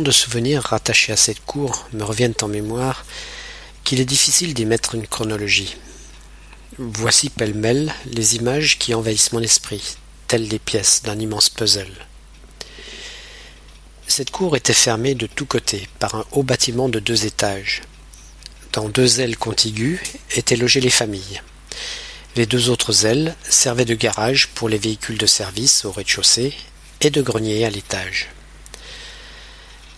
De souvenirs rattachés à cette cour me reviennent en mémoire qu'il est difficile d'y mettre une chronologie. Voici pêle-mêle les images qui envahissent mon esprit, telles les pièces d'un immense puzzle. Cette cour était fermée de tous côtés par un haut bâtiment de deux étages. Dans deux ailes contiguës étaient logées les familles. Les deux autres ailes servaient de garage pour les véhicules de service au rez-de-chaussée et de grenier à l'étage.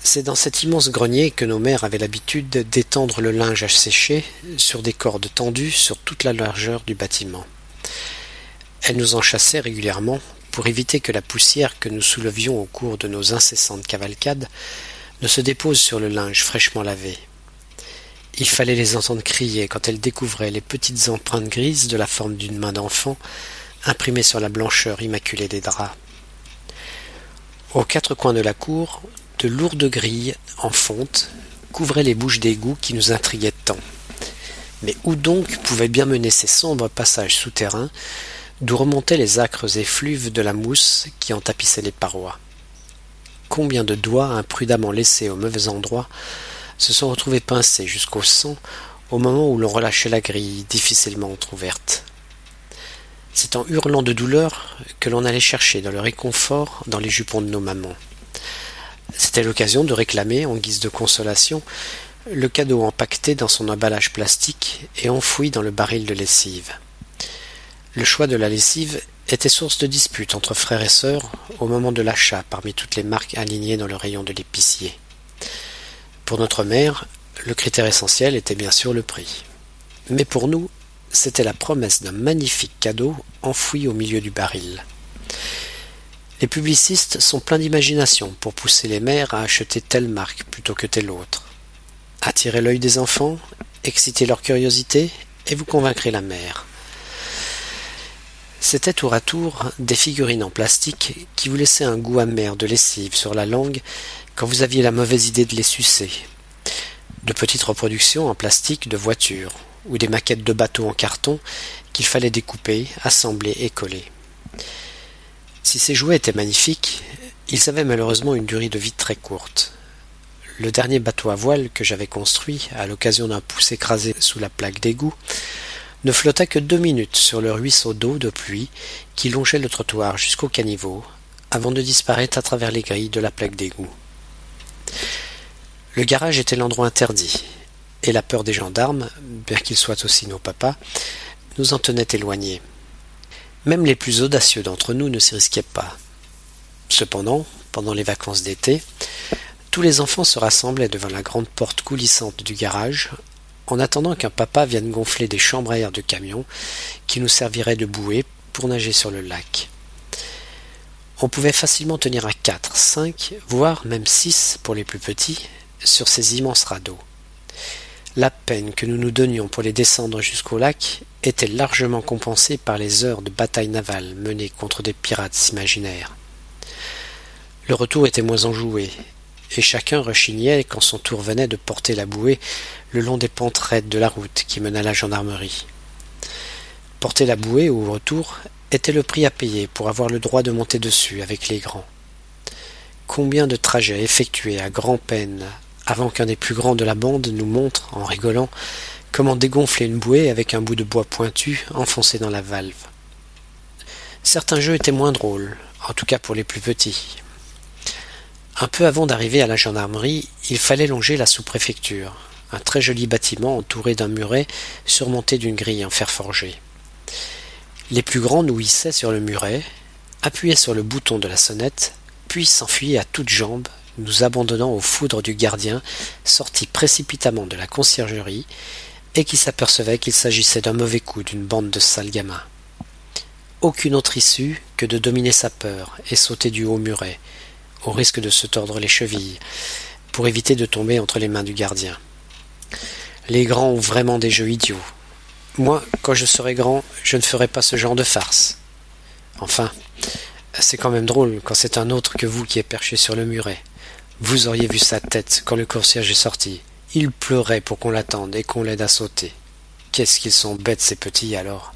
C'est dans cet immense grenier que nos mères avaient l'habitude d'étendre le linge à sécher sur des cordes tendues sur toute la largeur du bâtiment. Elles nous en chassaient régulièrement pour éviter que la poussière que nous soulevions au cours de nos incessantes cavalcades ne se dépose sur le linge fraîchement lavé. Il fallait les entendre crier quand elles découvraient les petites empreintes grises de la forme d'une main d'enfant imprimées sur la blancheur immaculée des draps. Aux quatre coins de la cour, de lourdes grilles en fonte couvraient les bouches d'égout qui nous intriguaient tant. Mais où donc pouvaient bien mener ces sombres passages souterrains d'où remontaient les âcres effluves de la mousse qui en tapissaient les parois? Combien de doigts imprudemment laissés au mauvais endroit se sont retrouvés pincés jusqu'au sang au moment où l'on relâchait la grille difficilement entr'ouverte? C'est en hurlant de douleur que l'on allait chercher dans le réconfort dans les jupons de nos mamans. C'était l'occasion de réclamer, en guise de consolation, le cadeau empaqueté dans son emballage plastique et enfoui dans le baril de lessive. Le choix de la lessive était source de disputes entre frères et sœurs au moment de l'achat parmi toutes les marques alignées dans le rayon de l'épicier. Pour notre mère, le critère essentiel était bien sûr le prix. Mais pour nous, c'était la promesse d'un magnifique cadeau enfoui au milieu du baril. Les publicistes sont pleins d'imagination pour pousser les mères à acheter telle marque plutôt que telle autre. Attirez l'œil des enfants, excitez leur curiosité, et vous convaincrez la mère. C'était tour à tour des figurines en plastique qui vous laissaient un goût amer de lessive sur la langue quand vous aviez la mauvaise idée de les sucer. De petites reproductions en plastique de voitures, ou des maquettes de bateaux en carton qu'il fallait découper, assembler et coller. Si ces jouets étaient magnifiques, ils avaient malheureusement une durée de vie très courte. Le dernier bateau à voile que j'avais construit, à l'occasion d'un pouce écrasé sous la plaque d'égout, ne flotta que deux minutes sur le ruisseau d'eau de pluie qui longeait le trottoir jusqu'au caniveau, avant de disparaître à travers les grilles de la plaque d'égout. Le garage était l'endroit interdit, et la peur des gendarmes, bien qu'ils soient aussi nos papas, nous en tenait éloignés. Même les plus audacieux d'entre nous ne s'y risquaient pas. Cependant, pendant les vacances d'été, tous les enfants se rassemblaient devant la grande porte coulissante du garage, en attendant qu'un papa vienne gonfler des chambres de camion qui nous serviraient de bouée pour nager sur le lac. On pouvait facilement tenir à quatre, cinq, voire même six pour les plus petits, sur ces immenses radeaux. La peine que nous nous donnions pour les descendre jusqu'au lac était largement compensée par les heures de bataille navale menées contre des pirates imaginaires. Le retour était moins enjoué, et chacun rechignait quand son tour venait de porter la bouée le long des pentes de la route qui mena la gendarmerie. Porter la bouée au retour était le prix à payer pour avoir le droit de monter dessus avec les grands. Combien de trajets effectués à grand-peine avant qu'un des plus grands de la bande nous montre, en rigolant, comment dégonfler une bouée avec un bout de bois pointu enfoncé dans la valve. Certains jeux étaient moins drôles, en tout cas pour les plus petits. Un peu avant d'arriver à la gendarmerie, il fallait longer la sous-préfecture, un très joli bâtiment entouré d'un muret surmonté d'une grille en fer forgé. Les plus grands nous hissaient sur le muret, appuyaient sur le bouton de la sonnette, puis s'enfuyaient à toutes jambes nous abandonnant aux foudres du gardien, sorti précipitamment de la conciergerie, et qui s'apercevait qu'il s'agissait d'un mauvais coup d'une bande de sales gamins. Aucune autre issue que de dominer sa peur et sauter du haut muret, au risque de se tordre les chevilles, pour éviter de tomber entre les mains du gardien. Les grands ont vraiment des jeux idiots. Moi, quand je serai grand, je ne ferai pas ce genre de farce. Enfin, c'est quand même drôle quand c'est un autre que vous qui est perché sur le muret. Vous auriez vu sa tête quand le concierge est sorti. Il pleurait pour qu'on l'attende et qu'on l'aide à sauter. Qu'est-ce qu'ils sont bêtes ces petits alors?